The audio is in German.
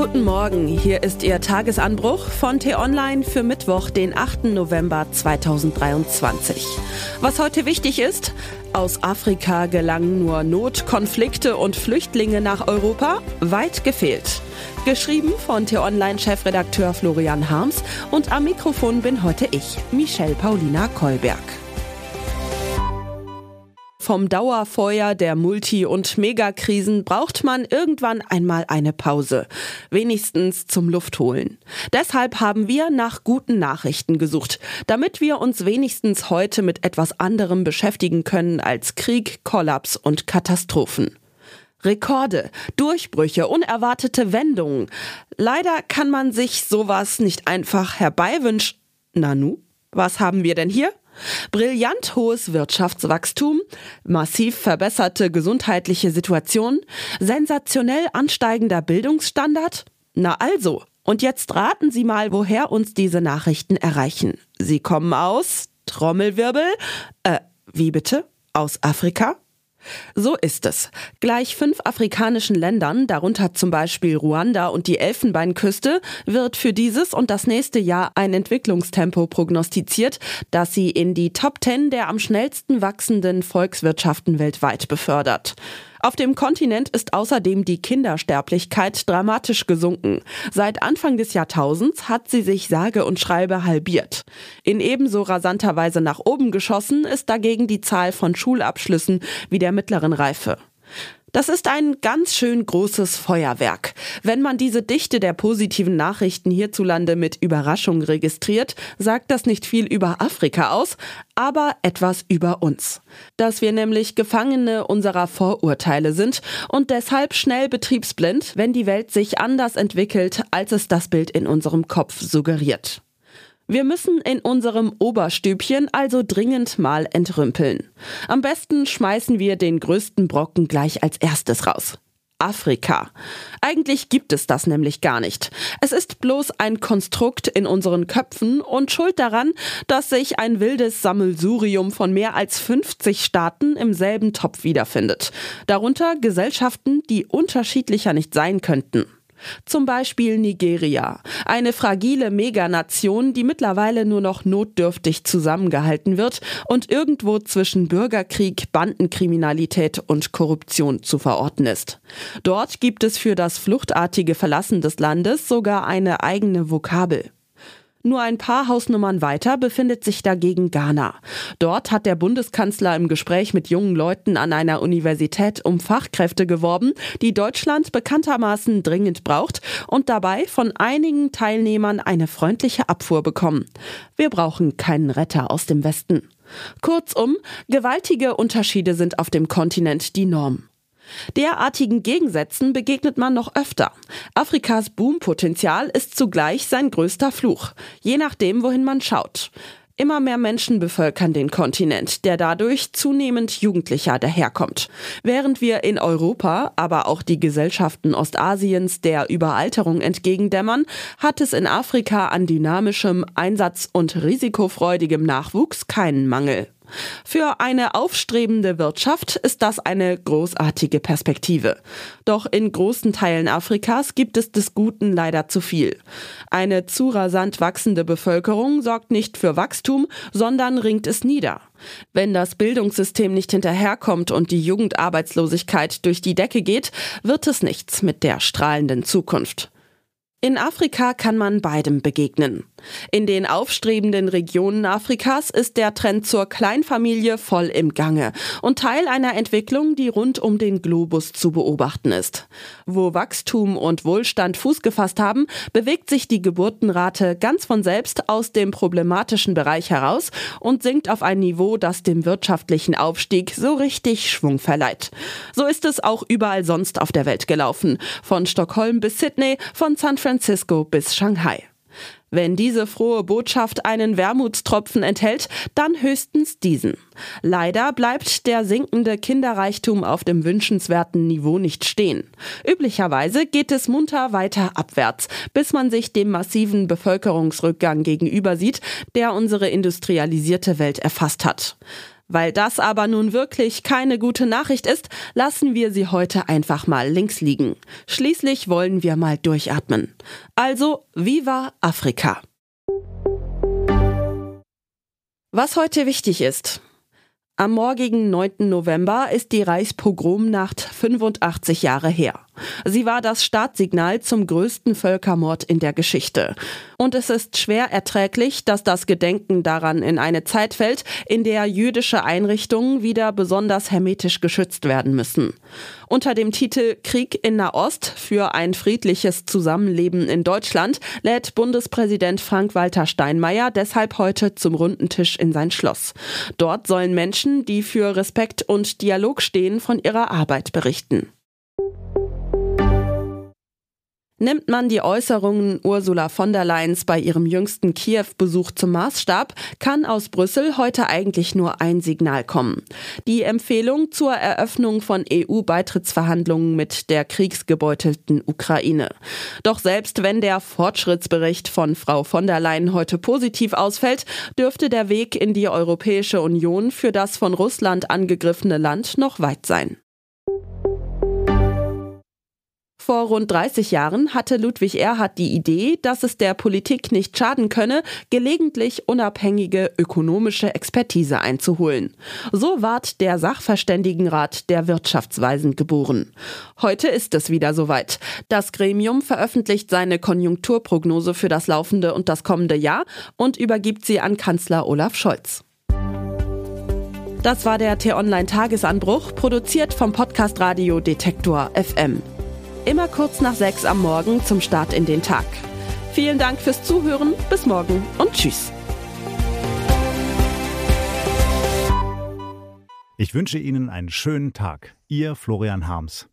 guten Morgen. Hier ist Ihr Tagesanbruch von T-Online für Mittwoch, den 8. November 2023. Was heute wichtig ist, aus Afrika gelangen nur Not, Konflikte und Flüchtlinge nach Europa? Weit gefehlt. Geschrieben von T-Online-Chefredakteur Florian Harms und am Mikrofon bin heute ich, Michelle Paulina Kolberg. Vom Dauerfeuer der Multi- und Megakrisen braucht man irgendwann einmal eine Pause. Wenigstens zum Luftholen. Deshalb haben wir nach guten Nachrichten gesucht, damit wir uns wenigstens heute mit etwas anderem beschäftigen können als Krieg, Kollaps und Katastrophen. Rekorde, Durchbrüche, unerwartete Wendungen. Leider kann man sich sowas nicht einfach herbeiwünschen. Nanu, was haben wir denn hier? Brillant hohes Wirtschaftswachstum, massiv verbesserte gesundheitliche Situation, sensationell ansteigender Bildungsstandard? Na also, und jetzt raten Sie mal, woher uns diese Nachrichten erreichen. Sie kommen aus Trommelwirbel? Äh, wie bitte? Aus Afrika? So ist es. Gleich fünf afrikanischen Ländern, darunter zum Beispiel Ruanda und die Elfenbeinküste, wird für dieses und das nächste Jahr ein Entwicklungstempo prognostiziert, das sie in die Top Ten der am schnellsten wachsenden Volkswirtschaften weltweit befördert. Auf dem Kontinent ist außerdem die Kindersterblichkeit dramatisch gesunken. Seit Anfang des Jahrtausends hat sie sich sage und schreibe halbiert. In ebenso rasanter Weise nach oben geschossen ist dagegen die Zahl von Schulabschlüssen wie der mittleren Reife. Das ist ein ganz schön großes Feuerwerk. Wenn man diese Dichte der positiven Nachrichten hierzulande mit Überraschung registriert, sagt das nicht viel über Afrika aus, aber etwas über uns. Dass wir nämlich Gefangene unserer Vorurteile sind und deshalb schnell betriebsblind, wenn die Welt sich anders entwickelt, als es das Bild in unserem Kopf suggeriert. Wir müssen in unserem Oberstübchen also dringend mal entrümpeln. Am besten schmeißen wir den größten Brocken gleich als erstes raus. Afrika. Eigentlich gibt es das nämlich gar nicht. Es ist bloß ein Konstrukt in unseren Köpfen und schuld daran, dass sich ein wildes Sammelsurium von mehr als 50 Staaten im selben Topf wiederfindet. Darunter Gesellschaften, die unterschiedlicher nicht sein könnten. Zum Beispiel Nigeria, eine fragile Meganation, die mittlerweile nur noch notdürftig zusammengehalten wird und irgendwo zwischen Bürgerkrieg, Bandenkriminalität und Korruption zu verorten ist. Dort gibt es für das fluchtartige Verlassen des Landes sogar eine eigene Vokabel. Nur ein paar Hausnummern weiter befindet sich dagegen Ghana. Dort hat der Bundeskanzler im Gespräch mit jungen Leuten an einer Universität um Fachkräfte geworben, die Deutschland bekanntermaßen dringend braucht und dabei von einigen Teilnehmern eine freundliche Abfuhr bekommen. Wir brauchen keinen Retter aus dem Westen. Kurzum, gewaltige Unterschiede sind auf dem Kontinent die Norm. Derartigen Gegensätzen begegnet man noch öfter. Afrikas Boompotenzial ist zugleich sein größter Fluch, je nachdem, wohin man schaut. Immer mehr Menschen bevölkern den Kontinent, der dadurch zunehmend jugendlicher daherkommt. Während wir in Europa, aber auch die Gesellschaften Ostasiens der Überalterung entgegendämmern, hat es in Afrika an dynamischem, einsatz- und risikofreudigem Nachwuchs keinen Mangel. Für eine aufstrebende Wirtschaft ist das eine großartige Perspektive. Doch in großen Teilen Afrikas gibt es des Guten leider zu viel. Eine zu rasant wachsende Bevölkerung sorgt nicht für Wachstum, sondern ringt es nieder. Wenn das Bildungssystem nicht hinterherkommt und die Jugendarbeitslosigkeit durch die Decke geht, wird es nichts mit der strahlenden Zukunft. In Afrika kann man beidem begegnen. In den aufstrebenden Regionen Afrikas ist der Trend zur Kleinfamilie voll im Gange und Teil einer Entwicklung, die rund um den Globus zu beobachten ist. Wo Wachstum und Wohlstand Fuß gefasst haben, bewegt sich die Geburtenrate ganz von selbst aus dem problematischen Bereich heraus und sinkt auf ein Niveau, das dem wirtschaftlichen Aufstieg so richtig Schwung verleiht. So ist es auch überall sonst auf der Welt gelaufen. Von Stockholm bis Sydney, von San Francisco bis Shanghai. Wenn diese frohe Botschaft einen Wermutstropfen enthält, dann höchstens diesen. Leider bleibt der sinkende Kinderreichtum auf dem wünschenswerten Niveau nicht stehen. Üblicherweise geht es munter weiter abwärts, bis man sich dem massiven Bevölkerungsrückgang gegenüber sieht, der unsere industrialisierte Welt erfasst hat. Weil das aber nun wirklich keine gute Nachricht ist, lassen wir sie heute einfach mal links liegen. Schließlich wollen wir mal durchatmen. Also, Viva Afrika! Was heute wichtig ist. Am morgigen 9. November ist die Reichspogromnacht 85 Jahre her. Sie war das Startsignal zum größten Völkermord in der Geschichte. Und es ist schwer erträglich, dass das Gedenken daran in eine Zeit fällt, in der jüdische Einrichtungen wieder besonders hermetisch geschützt werden müssen. Unter dem Titel Krieg in Nahost für ein friedliches Zusammenleben in Deutschland lädt Bundespräsident Frank-Walter Steinmeier deshalb heute zum runden Tisch in sein Schloss. Dort sollen Menschen, die für Respekt und Dialog stehen, von ihrer Arbeit berichten. Nimmt man die Äußerungen Ursula von der Leyens bei ihrem jüngsten Kiew-Besuch zum Maßstab, kann aus Brüssel heute eigentlich nur ein Signal kommen. Die Empfehlung zur Eröffnung von EU-Beitrittsverhandlungen mit der kriegsgebeutelten Ukraine. Doch selbst wenn der Fortschrittsbericht von Frau von der Leyen heute positiv ausfällt, dürfte der Weg in die Europäische Union für das von Russland angegriffene Land noch weit sein. Vor rund 30 Jahren hatte Ludwig Erhard die Idee, dass es der Politik nicht schaden könne, gelegentlich unabhängige ökonomische Expertise einzuholen. So ward der Sachverständigenrat der Wirtschaftsweisen geboren. Heute ist es wieder soweit. Das Gremium veröffentlicht seine Konjunkturprognose für das laufende und das kommende Jahr und übergibt sie an Kanzler Olaf Scholz. Das war der T-Online-Tagesanbruch, produziert vom Podcast Radio Detektor FM. Immer kurz nach sechs am Morgen zum Start in den Tag. Vielen Dank fürs Zuhören, bis morgen und tschüss. Ich wünsche Ihnen einen schönen Tag. Ihr Florian Harms.